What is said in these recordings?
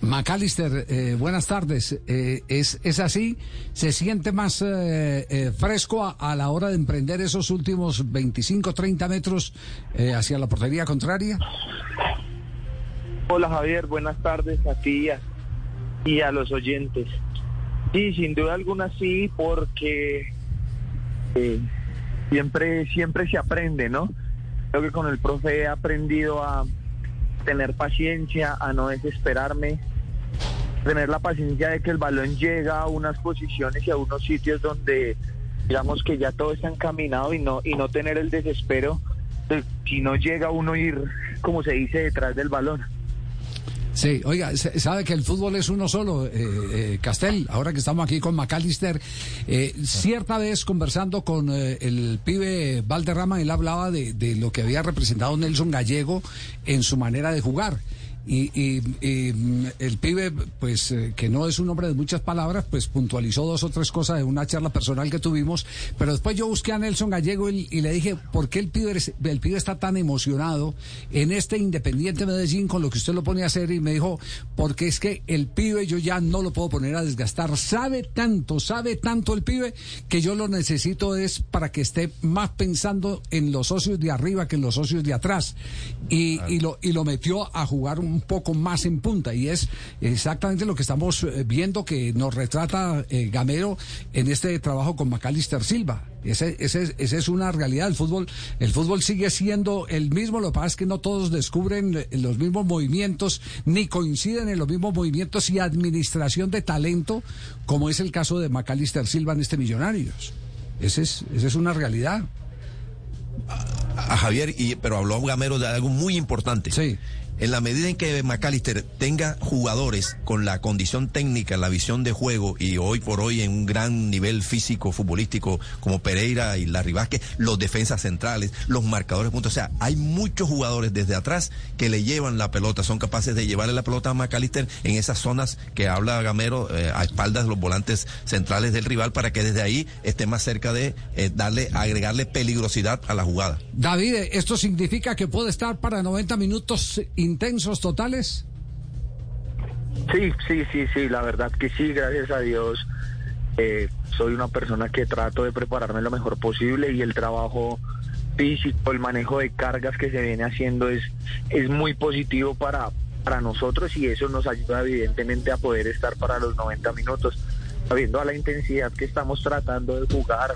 McAllister, eh, buenas tardes. Eh, ¿es, ¿Es así? ¿Se siente más eh, fresco a, la hora de emprender esos últimos 25, 30 metros hacia la portería contraria? Hola Javier, buenas tardes a ti y a, los oyentes. Sí, sin duda alguna sí, porque siempre, siempre se aprende, ¿no? Creo que con el profe he aprendido a tener paciencia, a no desesperarme, tener la paciencia de que el balón llega a unas posiciones y a unos sitios donde digamos que ya todo está encaminado y no y no tener el desespero de si no llega uno ir como se dice detrás del balón. Sí, oiga, sabe que el fútbol es uno solo, eh, eh, Castel, ahora que estamos aquí con McAllister, eh, cierta vez conversando con el pibe Valderrama, él hablaba de, de lo que había representado Nelson Gallego en su manera de jugar. Y, mm, el pibe, pues eh, que no es un hombre de muchas palabras, pues puntualizó dos o tres cosas de una charla personal que tuvimos, pero después yo busqué a Nelson Gallego y, le dije, ¿por qué el pibe, el pibe está tan emocionado en este Independiente Medellín con lo que usted lo pone a hacer? Y me dijo, porque es que el pibe yo ya no lo puedo poner a desgastar, sabe tanto, sabe tanto el pibe que yo lo necesito es para que esté más pensando en los socios de arriba que en los socios de atrás. Y, y, lo, y lo metió a jugar un un poco más en punta y es exactamente lo que estamos eh, viendo que nos retrata eh, Gamero en este trabajo con Macalister Silva. Ese, ese, esa es una realidad. El fútbol, el fútbol sigue siendo el mismo. Lo que pasa es que no todos descubren eh, los mismos movimientos ni coinciden en los mismos movimientos y administración de talento, como es el caso de Macalister Silva en este Millonarios. Ese es, esa es una realidad. A, Javier, y, pero habló Gamero de algo muy importante. Sí en la medida en que McAllister tenga jugadores con la condición técnica, la visión de juego y hoy por hoy en un gran nivel físico futbolístico como Pereira y Larry Vázquez, los defensas centrales, los marcadores puntos, o sea, hay muchos jugadores desde atrás que le llevan la pelota, son capaces de llevarle la pelota a McAllister en esas zonas que habla Gamero eh, a espaldas de los volantes centrales del rival para que desde ahí esté más cerca de eh, darle, agregarle peligrosidad a la jugada. David, esto significa que puede estar para 90 minutos intensos totales? Sí, sí, sí, sí, la verdad que sí, gracias a Dios. Eh, soy una persona que trato de prepararme lo mejor posible y el trabajo físico, el manejo de cargas que se viene haciendo es, es muy positivo para, para nosotros y eso nos ayuda evidentemente a poder estar para los 90 minutos, sabiendo a la intensidad que estamos tratando de jugar,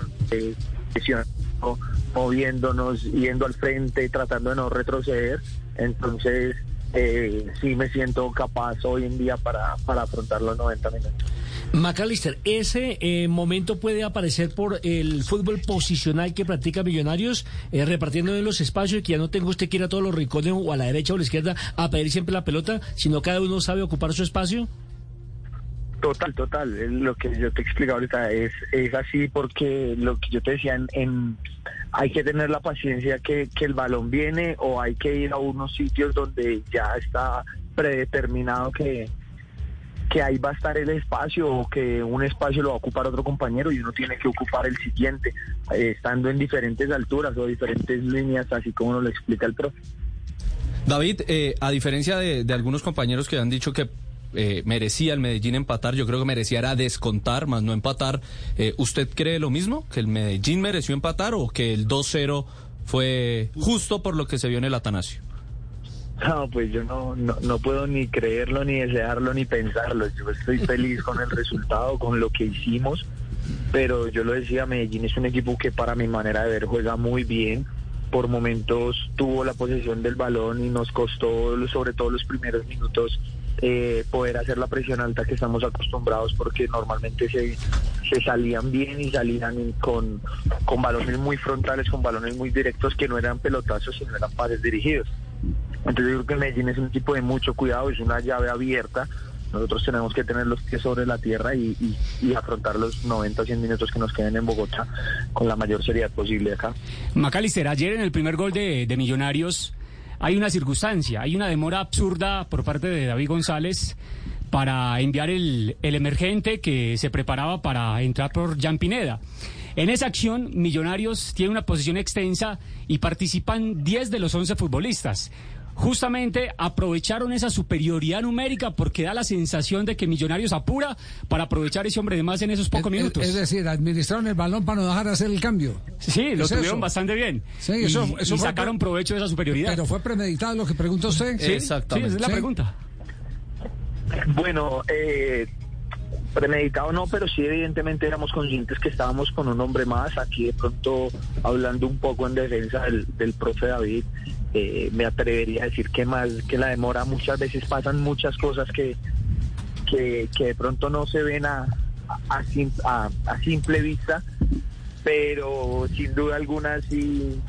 moviéndonos, yendo al frente, tratando de no retroceder. Entonces, eh, sí me siento capaz hoy en día para, para afrontar los 90 minutos. McAllister, ese eh, momento puede aparecer por el fútbol posicional que practica Millonarios, eh, repartiendo en los espacios y que ya no tengo usted que ir a todos los rincones o a la derecha o a la izquierda a pedir siempre la pelota, sino cada uno sabe ocupar su espacio. Total, total. Lo que yo te he explicado ahorita es, es así porque lo que yo te decía, en, hay que tener la paciencia que, que el balón viene o hay que ir a unos sitios donde ya está predeterminado que, que ahí va a estar el espacio o que un espacio lo va a ocupar otro compañero y uno tiene que ocupar el siguiente, eh, estando en diferentes alturas o diferentes líneas, así como nos lo explica el profe. David, eh, a diferencia de, de, algunos compañeros que han dicho que eh, merecía el Medellín empatar, yo creo que merecía descontar, más no empatar. Eh, ¿Usted cree lo mismo? ¿Que el Medellín mereció empatar o que el 2-0 fue justo por lo que se vio en el Atanasio? No, pues yo no, no, puedo ni creerlo, ni desearlo, ni pensarlo. Yo estoy feliz con el resultado, con lo que hicimos, pero yo lo decía, Medellín es un equipo que para mi manera de ver juega muy bien. Por momentos tuvo la posesión del balón y nos costó, sobre todo los primeros minutos, eh, poder hacer la presión alta que estamos acostumbrados porque normalmente se, se salían bien y salían con, con balones muy frontales, con balones muy directos que no eran pelotazos sino eran pases dirigidos. Entonces yo creo que Medellín es un equipo de mucho cuidado, es una llave abierta. Nosotros tenemos que tener los pies sobre la tierra y, y, afrontar los 90 o 100 minutos que nos queden en Bogotá con la mayor seriedad posible acá. Macalister, ayer en el primer gol de, de Millonarios hay una circunstancia, hay una demora absurda por parte de David González para enviar el, emergente que se preparaba para entrar por Jan Pineda. En esa acción, Millonarios tiene una posición extensa y participan 10 de los 11 futbolistas. Justamente aprovecharon esa superioridad numérica porque da la sensación de que Millonarios apura para aprovechar ese hombre de más en esos pocos Es- minutos. Es, decir, administraron el balón para no dejar hacer el cambio. sí, lo ¿Es tuvieron eso? bastante bien. Sí, y, eso- eso y fue- sacaron provecho de esa superioridad. Pero fue premeditado lo que preguntó usted. Sí, Exactamente. sí, esa es la Sí. pregunta. Bueno, eh, premeditado no, pero sí evidentemente éramos conscientes que estábamos con un hombre más. Aquí de pronto, hablando un poco en defensa del, del profe David, eh, me atrevería a decir que más que la demora muchas veces pasan muchas cosas que, que, de pronto no se ven a, a- a simple vista, pero sin duda alguna sí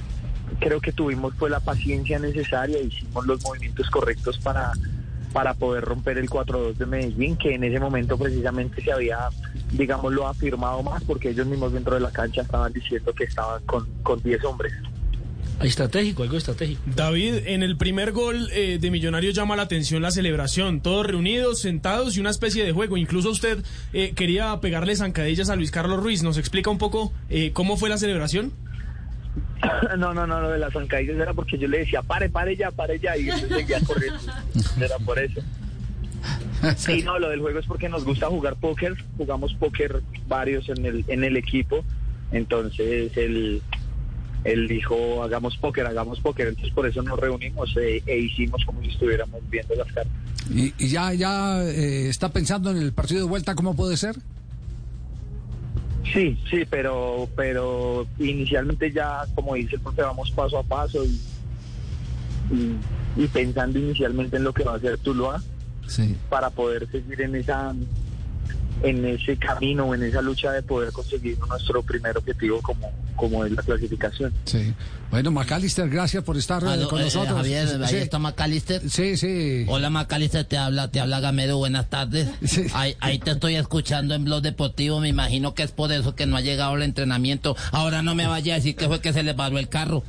creo que tuvimos pues la paciencia necesaria, hicimos los movimientos correctos para para poder romper el 4-2 de Medellín, que en ese momento precisamente se había, digámoslo, afirmado más, porque ellos mismos dentro de la cancha estaban diciendo que estaban con, con 10 hombres. Estratégico, algo estratégico. David, en el primer gol eh, de Millonarios llama la atención la celebración. Todos reunidos, sentados y una especie de juego. Incluso usted eh, quería pegarle zancadillas a Luis Carlos Ruiz. ¿Nos explica un poco eh, cómo fue la celebración? no, no, no, lo de las zancadillas era porque yo le decía, pare, pare ya, pare ya, y él seguía corriendo. Era por eso. Sí, no, lo del juego es porque nos gusta jugar póker, jugamos póker varios en el, en el equipo, entonces él, él dijo, hagamos póker, hagamos póker, entonces por eso nos reunimos eh, e hicimos como si estuviéramos viendo las cartas. ¿Y, y ya, ya eh, está pensando en el partido de vuelta cómo puede ser? Sí, sí, pero, pero inicialmente ya, como dice el profe, vamos paso a paso y, y, y pensando inicialmente en lo que va a hacer Tuluá Sí. para poder seguir en esa en ese camino en esa lucha de poder conseguir nuestro primer objetivo como, como es la clasificación. Sí. Bueno, Macalister, gracias por estar eh, Aló, con eh, nosotros. Javier, ahí sí. está Macalister. Sí, sí. Hola Macalister, te habla, te habla Gamero, buenas tardes. Sí. Ahí, ahí te estoy escuchando en Blog Deportivo, me imagino que es por eso que no ha llegado el entrenamiento. Ahora no me vaya a decir que fue que se le paró el carro.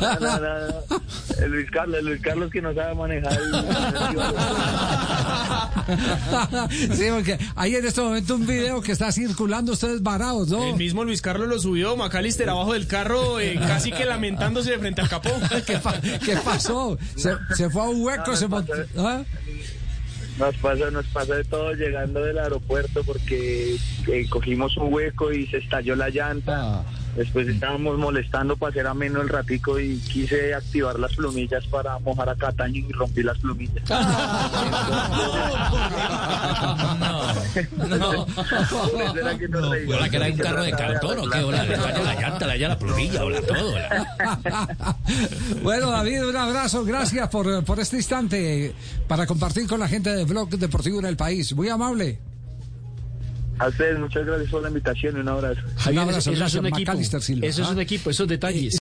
No, no, no, no. El Luis Carlos, el Luis Carlos que no sabe manejar. sí, porque hay en este momento un video que está circulando ustedes varados, ¿no? El mismo Luis Carlos lo subió, Macalister abajo del carro, eh, casi que lamentándose de frente al capó. ¿Qué, pa- qué pasó? Se, se fue a un hueco, No, se montó. pasó. ¿Ah? Nos pasa, nos pasa de todo llegando del aeropuerto porque eh, cogimos un hueco y se estalló la llanta. Ah. Después estábamos molestando para hacer ameno el ratico y quise activar las plumillas para mojar a Cataño y rompí las plumillas. No. Era que nos reímos, ¿Hola que era un carro de cartón o qué? Hola, le falla la llanta, la, ya la plumilla, hola, todo. hola. bueno, David, un abrazo. Gracias por, por este instante para compartir con la gente de Blog Deportivo en el país. Muy amable. A ustedes, muchas gracias por la invitación y un abrazo. Javier, abrazo, eso es un equipo. Macalister Silva. Eso es ¿Ah? un equipo, esos detalles.